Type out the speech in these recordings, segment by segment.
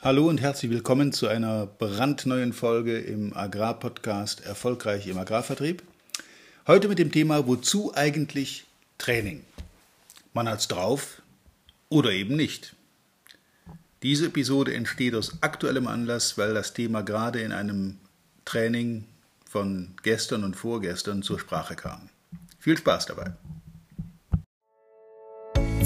Hallo und herzlich willkommen zu einer brandneuen Folge im Agrarpodcast Erfolgreich im Agrarvertrieb. Heute mit dem Thema Wozu eigentlich Training? Man hat's drauf oder eben nicht. Diese Episode entsteht aus aktuellem Anlass, weil das Thema gerade in einem Training von gestern und vorgestern zur Sprache kam. Viel Spaß dabei.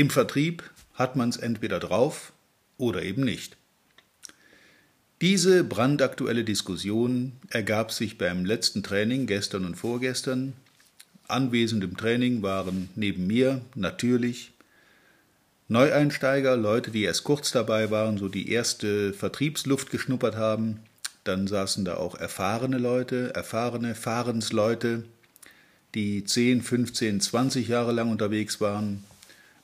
Im Vertrieb hat man es entweder drauf oder eben nicht. Diese brandaktuelle Diskussion ergab sich beim letzten Training gestern und vorgestern. Anwesend im Training waren neben mir natürlich Neueinsteiger, Leute, die erst kurz dabei waren, so die erste Vertriebsluft geschnuppert haben. Dann saßen da auch erfahrene Leute, erfahrene Fahrensleute, die 10, 15, 20 Jahre lang unterwegs waren.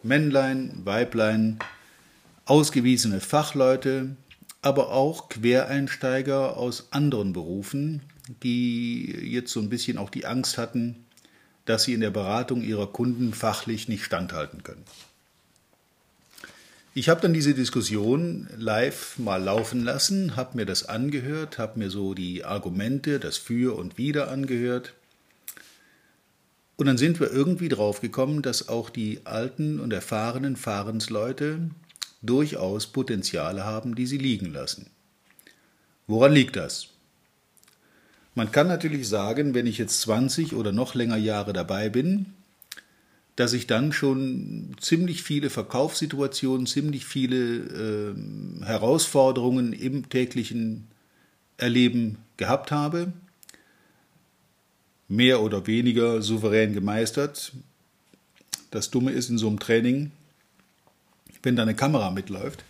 Männlein, Weiblein, ausgewiesene Fachleute, aber auch Quereinsteiger aus anderen Berufen, die jetzt so ein bisschen auch die Angst hatten, dass sie in der Beratung ihrer Kunden fachlich nicht standhalten können. Ich habe dann diese Diskussion live mal laufen lassen, habe mir das angehört, habe mir so die Argumente, das Für und Wider angehört und dann sind wir irgendwie draufgekommen, dass auch die alten und erfahrenen Fahrensleute durchaus Potenziale haben, die sie liegen lassen. Woran liegt das? Man kann natürlich sagen, wenn ich jetzt 20 oder noch länger Jahre dabei bin, dass ich dann schon ziemlich viele Verkaufssituationen, ziemlich viele äh, Herausforderungen im täglichen Erleben gehabt habe mehr oder weniger souverän gemeistert. Das Dumme ist in so einem Training, wenn da eine Kamera mitläuft,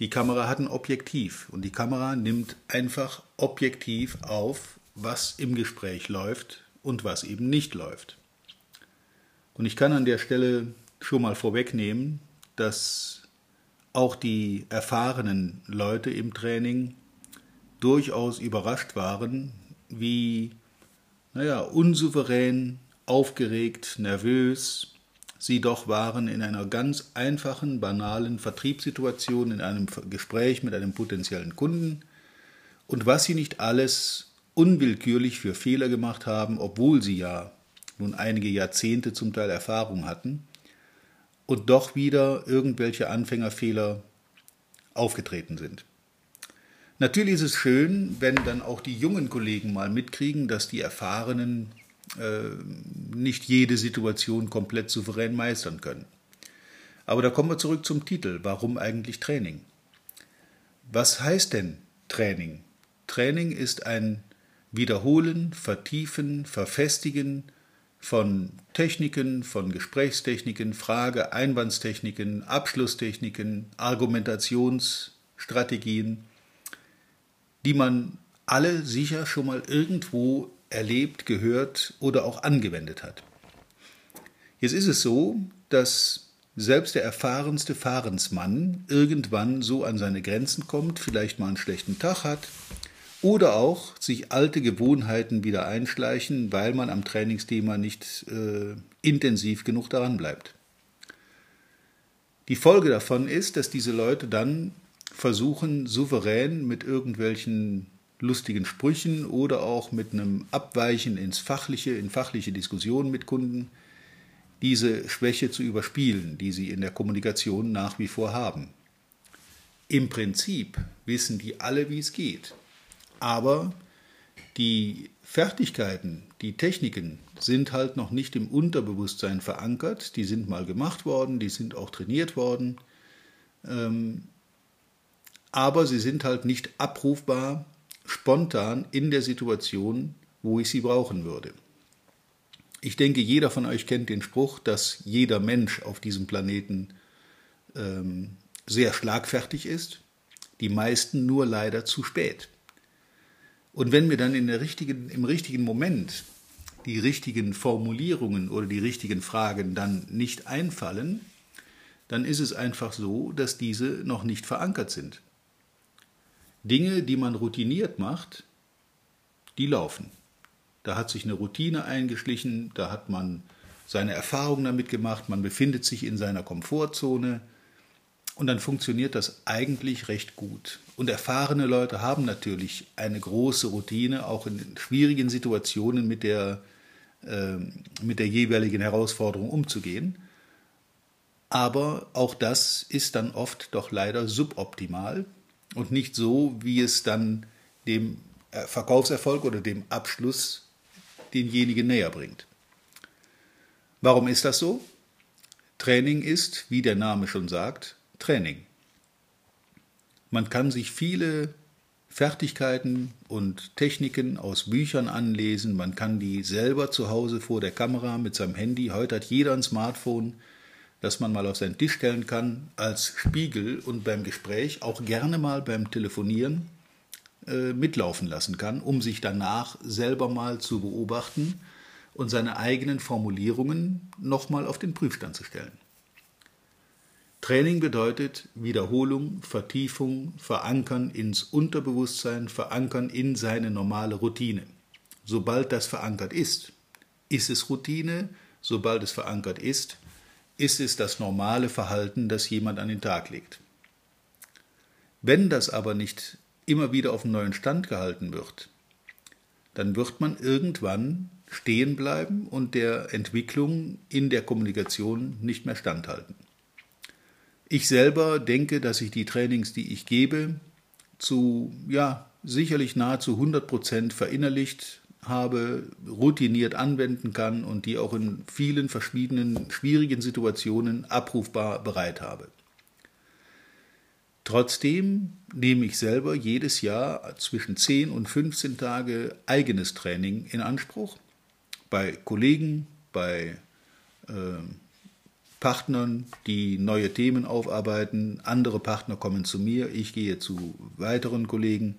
die Kamera hat ein Objektiv und die Kamera nimmt einfach objektiv auf, was im Gespräch läuft und was eben nicht läuft. Und ich kann an der Stelle schon mal vorwegnehmen, dass auch die erfahrenen Leute im Training durchaus überrascht waren, wie naja, unsouverän, aufgeregt, nervös, sie doch waren in einer ganz einfachen, banalen Vertriebssituation, in einem Gespräch mit einem potenziellen Kunden. Und was sie nicht alles unwillkürlich für Fehler gemacht haben, obwohl sie ja nun einige Jahrzehnte zum Teil Erfahrung hatten. Und doch wieder irgendwelche Anfängerfehler aufgetreten sind. Natürlich ist es schön, wenn dann auch die jungen Kollegen mal mitkriegen, dass die Erfahrenen äh, nicht jede Situation komplett souverän meistern können. Aber da kommen wir zurück zum Titel. Warum eigentlich Training? Was heißt denn Training? Training ist ein Wiederholen, Vertiefen, Verfestigen von Techniken, von Gesprächstechniken, Frage, Einwandstechniken, Abschlusstechniken, Argumentationsstrategien die man alle sicher schon mal irgendwo erlebt, gehört oder auch angewendet hat. Jetzt ist es so, dass selbst der erfahrenste Fahrensmann irgendwann so an seine Grenzen kommt, vielleicht mal einen schlechten Tag hat oder auch sich alte Gewohnheiten wieder einschleichen, weil man am Trainingsthema nicht äh, intensiv genug daran bleibt. Die Folge davon ist, dass diese Leute dann versuchen, souverän mit irgendwelchen lustigen Sprüchen oder auch mit einem Abweichen ins Fachliche, in fachliche Diskussionen mit Kunden, diese Schwäche zu überspielen, die sie in der Kommunikation nach wie vor haben. Im Prinzip wissen die alle, wie es geht. Aber die Fertigkeiten, die Techniken sind halt noch nicht im Unterbewusstsein verankert. Die sind mal gemacht worden, die sind auch trainiert worden. Ähm, aber sie sind halt nicht abrufbar spontan in der Situation, wo ich sie brauchen würde. Ich denke, jeder von euch kennt den Spruch, dass jeder Mensch auf diesem Planeten ähm, sehr schlagfertig ist. die meisten nur leider zu spät. Und wenn mir dann in der richtigen, im richtigen Moment die richtigen Formulierungen oder die richtigen Fragen dann nicht einfallen, dann ist es einfach so, dass diese noch nicht verankert sind. Dinge, die man routiniert macht, die laufen. Da hat sich eine Routine eingeschlichen, da hat man seine Erfahrungen damit gemacht, man befindet sich in seiner Komfortzone und dann funktioniert das eigentlich recht gut. Und erfahrene Leute haben natürlich eine große Routine, auch in schwierigen Situationen mit der, äh, mit der jeweiligen Herausforderung umzugehen. Aber auch das ist dann oft doch leider suboptimal und nicht so, wie es dann dem Verkaufserfolg oder dem Abschluss denjenigen näher bringt. Warum ist das so? Training ist, wie der Name schon sagt, Training. Man kann sich viele Fertigkeiten und Techniken aus Büchern anlesen, man kann die selber zu Hause vor der Kamera mit seinem Handy, heute hat jeder ein Smartphone, das man mal auf seinen Tisch stellen kann, als Spiegel und beim Gespräch, auch gerne mal beim Telefonieren, äh, mitlaufen lassen kann, um sich danach selber mal zu beobachten und seine eigenen Formulierungen nochmal auf den Prüfstand zu stellen. Training bedeutet Wiederholung, Vertiefung, Verankern ins Unterbewusstsein, Verankern in seine normale Routine. Sobald das verankert ist, ist es Routine, sobald es verankert ist, ist es das normale Verhalten, das jemand an den Tag legt. Wenn das aber nicht immer wieder auf dem neuen Stand gehalten wird, dann wird man irgendwann stehen bleiben und der Entwicklung in der Kommunikation nicht mehr standhalten. Ich selber denke, dass ich die Trainings, die ich gebe, zu ja, sicherlich nahezu 100 Prozent verinnerlicht habe, routiniert anwenden kann und die auch in vielen verschiedenen schwierigen Situationen abrufbar bereit habe. Trotzdem nehme ich selber jedes Jahr zwischen 10 und 15 Tage eigenes Training in Anspruch. Bei Kollegen, bei äh, Partnern, die neue Themen aufarbeiten. Andere Partner kommen zu mir, ich gehe zu weiteren Kollegen,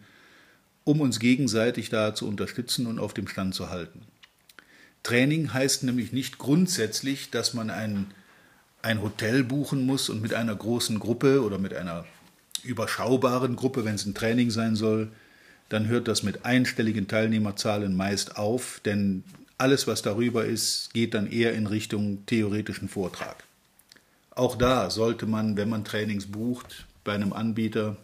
um uns gegenseitig da zu unterstützen und auf dem Stand zu halten. Training heißt nämlich nicht grundsätzlich, dass man ein, ein Hotel buchen muss und mit einer großen Gruppe oder mit einer überschaubaren Gruppe, wenn es ein Training sein soll, dann hört das mit einstelligen Teilnehmerzahlen meist auf, denn alles, was darüber ist, geht dann eher in Richtung theoretischen Vortrag. Auch da sollte man, wenn man Trainings bucht, bei einem Anbieter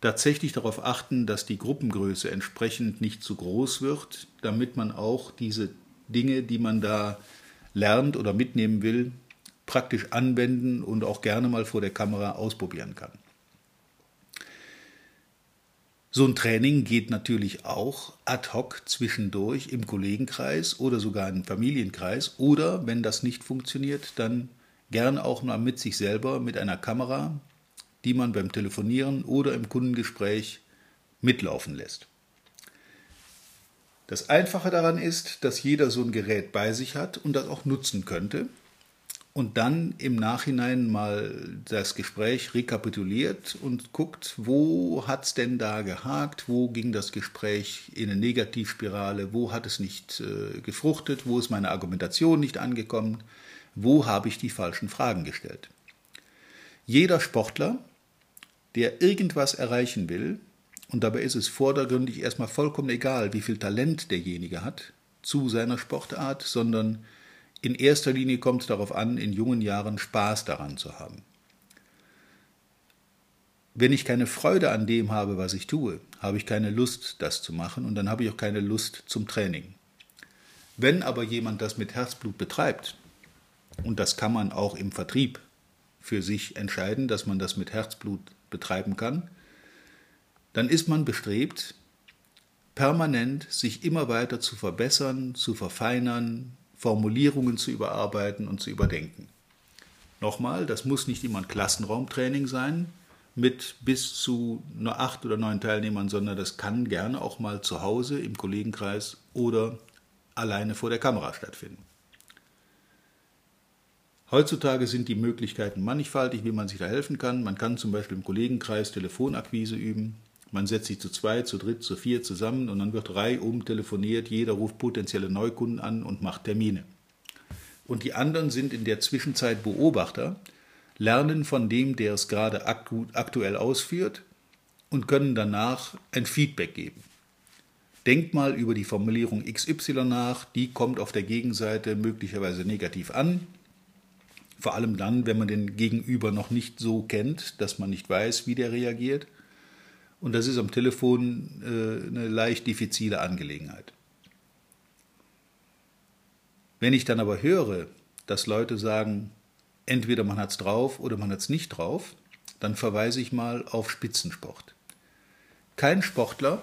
tatsächlich darauf achten, dass die Gruppengröße entsprechend nicht zu groß wird, damit man auch diese Dinge, die man da lernt oder mitnehmen will, praktisch anwenden und auch gerne mal vor der Kamera ausprobieren kann. So ein Training geht natürlich auch ad hoc zwischendurch im Kollegenkreis oder sogar im Familienkreis oder wenn das nicht funktioniert, dann gern auch mal mit sich selber mit einer Kamera, die man beim Telefonieren oder im Kundengespräch mitlaufen lässt. Das Einfache daran ist, dass jeder so ein Gerät bei sich hat und das auch nutzen könnte und dann im Nachhinein mal das Gespräch rekapituliert und guckt, wo hat es denn da gehakt, wo ging das Gespräch in eine Negativspirale, wo hat es nicht äh, gefruchtet, wo ist meine Argumentation nicht angekommen, wo habe ich die falschen Fragen gestellt. Jeder Sportler, der irgendwas erreichen will, und dabei ist es vordergründig erstmal vollkommen egal, wie viel Talent derjenige hat zu seiner Sportart, sondern in erster Linie kommt es darauf an, in jungen Jahren Spaß daran zu haben. Wenn ich keine Freude an dem habe, was ich tue, habe ich keine Lust, das zu machen und dann habe ich auch keine Lust zum Training. Wenn aber jemand das mit Herzblut betreibt, und das kann man auch im Vertrieb für sich entscheiden, dass man das mit Herzblut betreiben kann, dann ist man bestrebt, permanent sich immer weiter zu verbessern, zu verfeinern, Formulierungen zu überarbeiten und zu überdenken. Nochmal, das muss nicht immer ein Klassenraumtraining sein mit bis zu nur acht oder neun Teilnehmern, sondern das kann gerne auch mal zu Hause im Kollegenkreis oder alleine vor der Kamera stattfinden. Heutzutage sind die Möglichkeiten mannigfaltig, wie man sich da helfen kann. Man kann zum Beispiel im Kollegenkreis Telefonakquise üben. Man setzt sich zu zweit, zu dritt, zu vier zusammen und dann wird reihum telefoniert. Jeder ruft potenzielle Neukunden an und macht Termine. Und die anderen sind in der Zwischenzeit Beobachter, lernen von dem, der es gerade aktuell ausführt und können danach ein Feedback geben. Denkt mal über die Formulierung XY nach, die kommt auf der Gegenseite möglicherweise negativ an. Vor allem dann, wenn man den Gegenüber noch nicht so kennt, dass man nicht weiß, wie der reagiert. Und das ist am Telefon äh, eine leicht diffizile Angelegenheit. Wenn ich dann aber höre, dass Leute sagen, entweder man hat es drauf oder man hat es nicht drauf, dann verweise ich mal auf Spitzensport. Kein Sportler,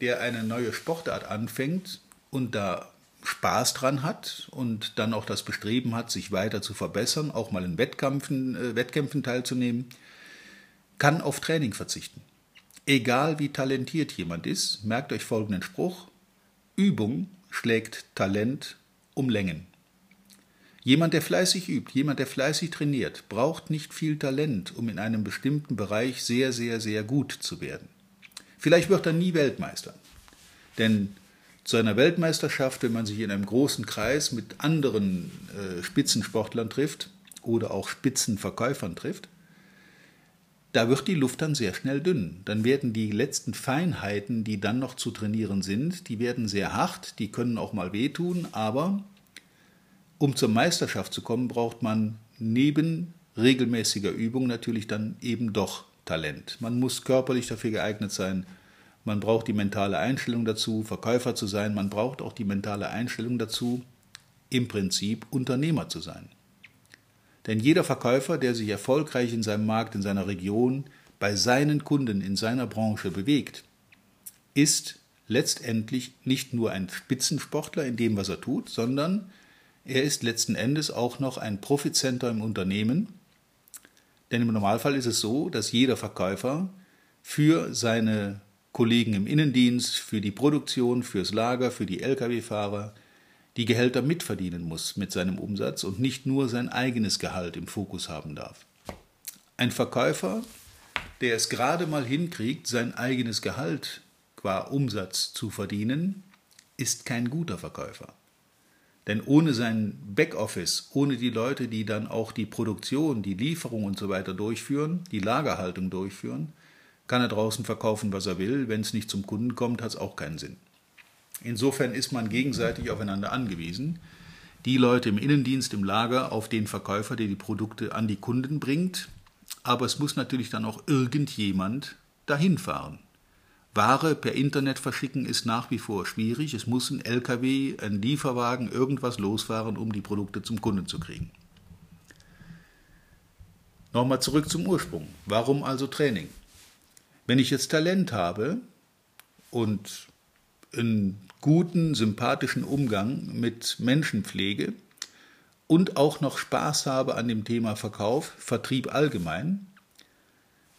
der eine neue Sportart anfängt und da Spaß dran hat und dann auch das Bestreben hat, sich weiter zu verbessern, auch mal in Wettkämpfen, äh, Wettkämpfen teilzunehmen, kann auf Training verzichten. Egal wie talentiert jemand ist, merkt euch folgenden Spruch. Übung schlägt Talent um Längen. Jemand, der fleißig übt, jemand, der fleißig trainiert, braucht nicht viel Talent, um in einem bestimmten Bereich sehr, sehr, sehr gut zu werden. Vielleicht wird er nie Weltmeister. Denn zu einer Weltmeisterschaft, wenn man sich in einem großen Kreis mit anderen äh, Spitzensportlern trifft oder auch Spitzenverkäufern trifft, da wird die Luft dann sehr schnell dünn. Dann werden die letzten Feinheiten, die dann noch zu trainieren sind, die werden sehr hart, die können auch mal wehtun, aber um zur Meisterschaft zu kommen, braucht man neben regelmäßiger Übung natürlich dann eben doch Talent. Man muss körperlich dafür geeignet sein, man braucht die mentale Einstellung dazu, Verkäufer zu sein, man braucht auch die mentale Einstellung dazu, im Prinzip Unternehmer zu sein. Denn jeder Verkäufer, der sich erfolgreich in seinem Markt, in seiner Region, bei seinen Kunden, in seiner Branche bewegt, ist letztendlich nicht nur ein Spitzensportler in dem, was er tut, sondern er ist letzten Endes auch noch ein Profitcenter im Unternehmen, denn im Normalfall ist es so, dass jeder Verkäufer für seine Kollegen im Innendienst, für die Produktion, fürs Lager, für die Lkw-Fahrer die Gehälter mitverdienen muss mit seinem Umsatz und nicht nur sein eigenes Gehalt im Fokus haben darf. Ein Verkäufer, der es gerade mal hinkriegt, sein eigenes Gehalt qua Umsatz zu verdienen, ist kein guter Verkäufer. Denn ohne sein Backoffice, ohne die Leute, die dann auch die Produktion, die Lieferung und so weiter durchführen, die Lagerhaltung durchführen, kann er draußen verkaufen, was er will. Wenn es nicht zum Kunden kommt, hat es auch keinen Sinn. Insofern ist man gegenseitig aufeinander angewiesen. Die Leute im Innendienst, im Lager, auf den Verkäufer, der die Produkte an die Kunden bringt. Aber es muss natürlich dann auch irgendjemand dahin fahren. Ware per Internet verschicken ist nach wie vor schwierig. Es muss ein LKW, ein Lieferwagen, irgendwas losfahren, um die Produkte zum Kunden zu kriegen. Nochmal zurück zum Ursprung. Warum also Training? Wenn ich jetzt Talent habe und einen guten, sympathischen Umgang mit Menschen pflege und auch noch Spaß habe an dem Thema Verkauf, Vertrieb allgemein,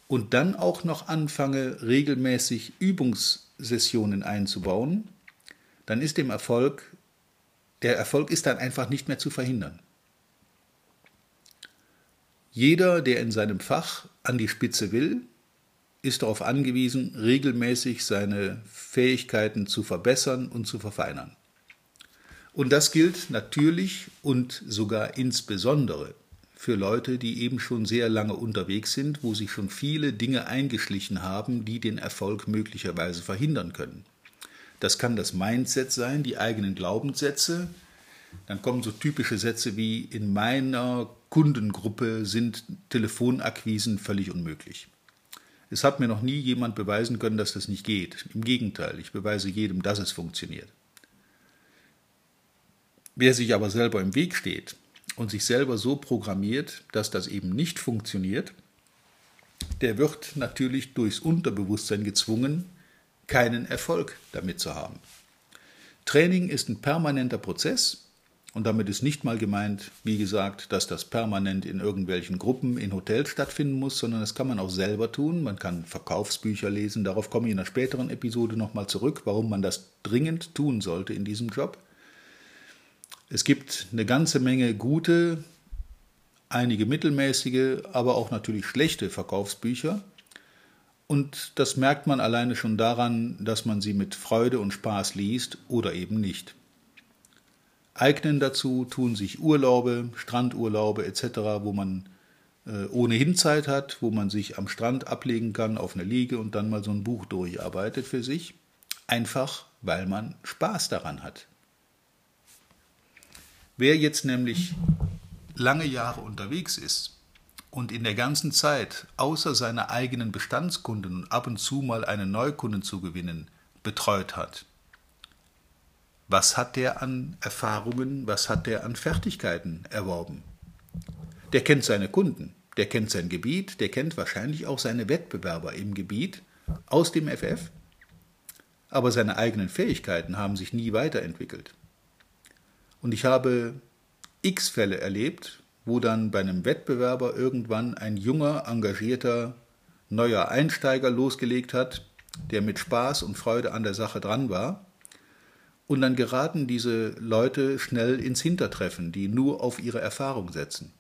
und dann auch noch anfange, regelmäßig Übungssessionen einzubauen, dann ist dem Erfolg, der Erfolg ist dann einfach nicht mehr zu verhindern. Jeder, der in seinem Fach an die Spitze will, ist darauf angewiesen, regelmäßig seine Fähigkeiten zu verbessern und zu verfeinern. Und das gilt natürlich und sogar insbesondere für Leute, die eben schon sehr lange unterwegs sind, wo sich schon viele Dinge eingeschlichen haben, die den Erfolg möglicherweise verhindern können. Das kann das Mindset sein, die eigenen Glaubenssätze. Dann kommen so typische Sätze wie in meiner Kundengruppe sind Telefonakquisen völlig unmöglich. Es hat mir noch nie jemand beweisen können, dass das nicht geht. Im Gegenteil, ich beweise jedem, dass es funktioniert. Wer sich aber selber im Weg steht, und sich selber so programmiert, dass das eben nicht funktioniert, der wird natürlich durchs Unterbewusstsein gezwungen, keinen Erfolg damit zu haben. Training ist ein permanenter Prozess und damit ist nicht mal gemeint, wie gesagt, dass das permanent in irgendwelchen Gruppen in Hotels stattfinden muss, sondern das kann man auch selber tun. Man kann Verkaufsbücher lesen, darauf komme ich in einer späteren Episode nochmal zurück, warum man das dringend tun sollte in diesem Job. Es gibt eine ganze Menge gute einige mittelmäßige, aber auch natürlich schlechte Verkaufsbücher. Und das merkt man alleine schon daran, dass man sie mit Freude und Spaß liest oder eben nicht. Eignen dazu tun sich Urlaube, Strandurlaube etc., wo man äh, ohnehin Zeit hat, wo man sich am Strand ablegen kann auf einer Liege und dann mal so ein Buch durcharbeitet für sich, einfach weil man Spaß daran hat. Wer jetzt nämlich lange Jahre unterwegs ist und in der ganzen Zeit außer seine eigenen Bestandskunden und ab und zu mal einen Neukunden zu gewinnen betreut hat, was hat der an Erfahrungen, was hat der an Fertigkeiten erworben? Der kennt seine Kunden, der kennt sein Gebiet, der kennt wahrscheinlich auch seine Wettbewerber im Gebiet aus dem FF, aber seine eigenen Fähigkeiten haben sich nie weiterentwickelt. Und ich habe x Fälle erlebt, wo dann bei einem Wettbewerber irgendwann ein junger, engagierter, neuer Einsteiger losgelegt hat, der mit Spaß und Freude an der Sache dran war. Und dann geraten diese Leute schnell ins Hintertreffen, die nur auf ihre Erfahrung setzen.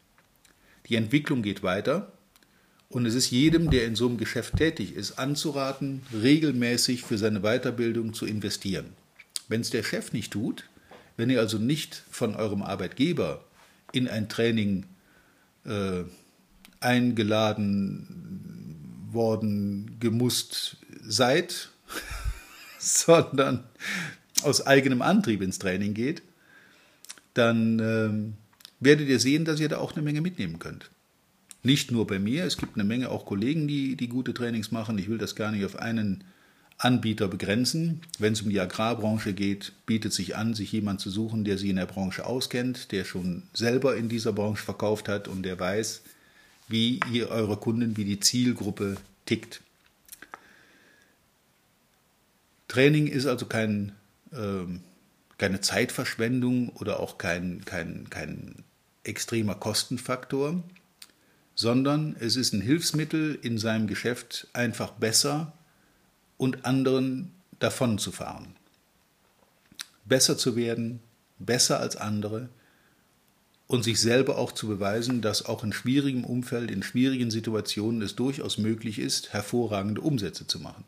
Die Entwicklung geht weiter und es ist jedem, der in so einem Geschäft tätig ist, anzuraten, regelmäßig für seine Weiterbildung zu investieren. Wenn es der Chef nicht tut, wenn ihr also nicht von eurem Arbeitgeber in ein Training äh, eingeladen worden, gemusst seid, sondern aus eigenem Antrieb ins Training geht, dann äh, werdet ihr sehen, dass ihr da auch eine Menge mitnehmen könnt. Nicht nur bei mir, es gibt eine Menge auch Kollegen, die, die gute Trainings machen. Ich will das gar nicht auf einen Anbieter begrenzen. Wenn es um die Agrarbranche geht, bietet sich an, sich jemand zu suchen, der sich in der Branche auskennt, der schon selber in dieser Branche verkauft hat und der weiß, wie ihr eure Kunden, wie die Zielgruppe tickt. Training ist also kein, äh, keine Zeitverschwendung oder auch kein, kein, kein extremer Kostenfaktor, sondern es ist ein Hilfsmittel in seinem Geschäft einfach besser und anderen davon zu fahren. Besser zu werden, besser als andere und sich selber auch zu beweisen, dass auch in schwierigem Umfeld, in schwierigen Situationen es durchaus möglich ist, hervorragende Umsätze zu machen.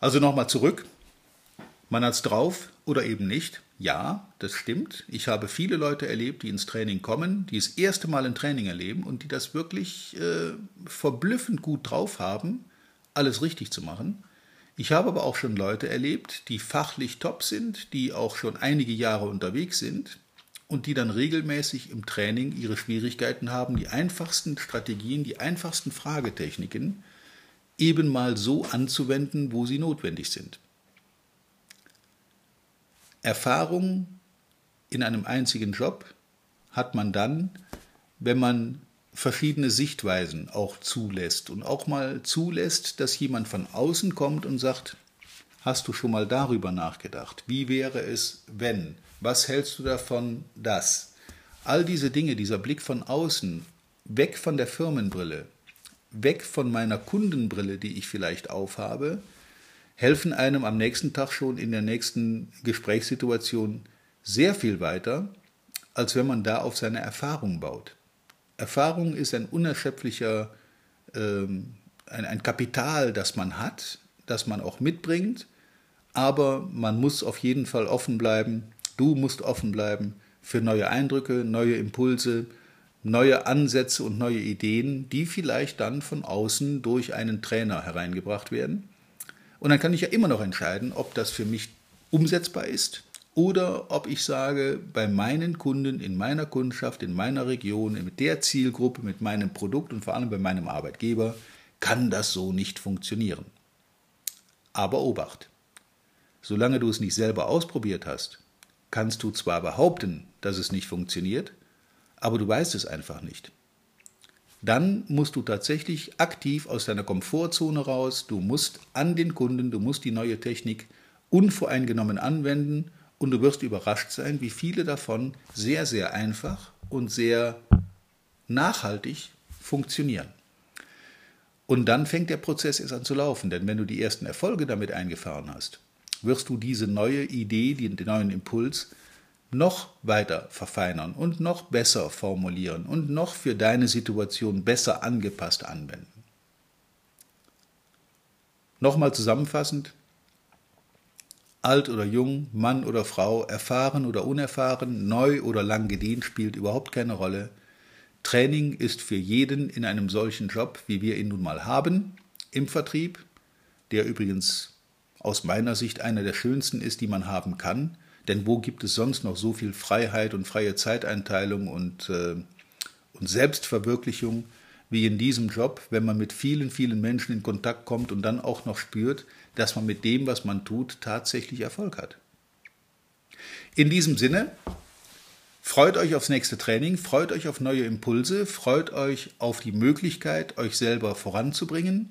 Also nochmal zurück. Man hat es drauf oder eben nicht. Ja, das stimmt. Ich habe viele Leute erlebt, die ins Training kommen, die das erste Mal ein Training erleben und die das wirklich äh, verblüffend gut drauf haben alles richtig zu machen. Ich habe aber auch schon Leute erlebt, die fachlich top sind, die auch schon einige Jahre unterwegs sind und die dann regelmäßig im Training ihre Schwierigkeiten haben, die einfachsten Strategien, die einfachsten Fragetechniken eben mal so anzuwenden, wo sie notwendig sind. Erfahrung in einem einzigen Job hat man dann, wenn man verschiedene Sichtweisen auch zulässt und auch mal zulässt, dass jemand von außen kommt und sagt, hast du schon mal darüber nachgedacht? Wie wäre es, wenn? Was hältst du davon, das? All diese Dinge, dieser Blick von außen, weg von der Firmenbrille, weg von meiner Kundenbrille, die ich vielleicht aufhabe, helfen einem am nächsten Tag schon in der nächsten Gesprächssituation sehr viel weiter, als wenn man da auf seine Erfahrung baut. Erfahrung ist ein unerschöpflicher, ähm, ein, ein Kapital, das man hat, das man auch mitbringt, aber man muss auf jeden Fall offen bleiben, du musst offen bleiben für neue Eindrücke, neue Impulse, neue Ansätze und neue Ideen, die vielleicht dann von außen durch einen Trainer hereingebracht werden. Und dann kann ich ja immer noch entscheiden, ob das für mich umsetzbar ist oder ob ich sage, bei meinen Kunden, in meiner Kundschaft, in meiner Region, mit der Zielgruppe, mit meinem Produkt und vor allem bei meinem Arbeitgeber, kann das so nicht funktionieren. Aber Obacht, solange du es nicht selber ausprobiert hast, kannst du zwar behaupten, dass es nicht funktioniert, aber du weißt es einfach nicht. Dann musst du tatsächlich aktiv aus deiner Komfortzone raus, du musst an den Kunden, du musst die neue Technik unvoreingenommen anwenden und du wirst überrascht sein, wie viele davon sehr, sehr einfach und sehr nachhaltig funktionieren. Und dann fängt der Prozess erst an zu laufen, denn wenn du die ersten Erfolge damit eingefahren hast, wirst du diese neue Idee, den neuen Impuls noch weiter verfeinern und noch besser formulieren und noch für deine Situation besser angepasst anwenden. Nochmal zusammenfassend, alt oder jung, Mann oder Frau, erfahren oder unerfahren, neu oder lang gedient, spielt überhaupt keine Rolle. Training ist für jeden in einem solchen Job, wie wir ihn nun mal haben, im Vertrieb, der übrigens aus meiner Sicht einer der schönsten ist, die man haben kann. Denn wo gibt es sonst noch so viel Freiheit und freie Zeiteinteilung und, äh, und Selbstverwirklichung wie in diesem Job, wenn man mit vielen, vielen Menschen in Kontakt kommt und dann auch noch spürt, dass man mit dem, was man tut, tatsächlich Erfolg hat. In diesem Sinne, freut euch aufs nächste Training, freut euch auf neue Impulse, freut euch auf die Möglichkeit, euch selber voranzubringen.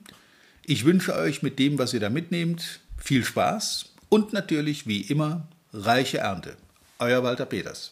Ich wünsche euch mit dem, was ihr da mitnehmt, viel Spaß und natürlich wie immer reiche Ernte. Euer Walter Peters.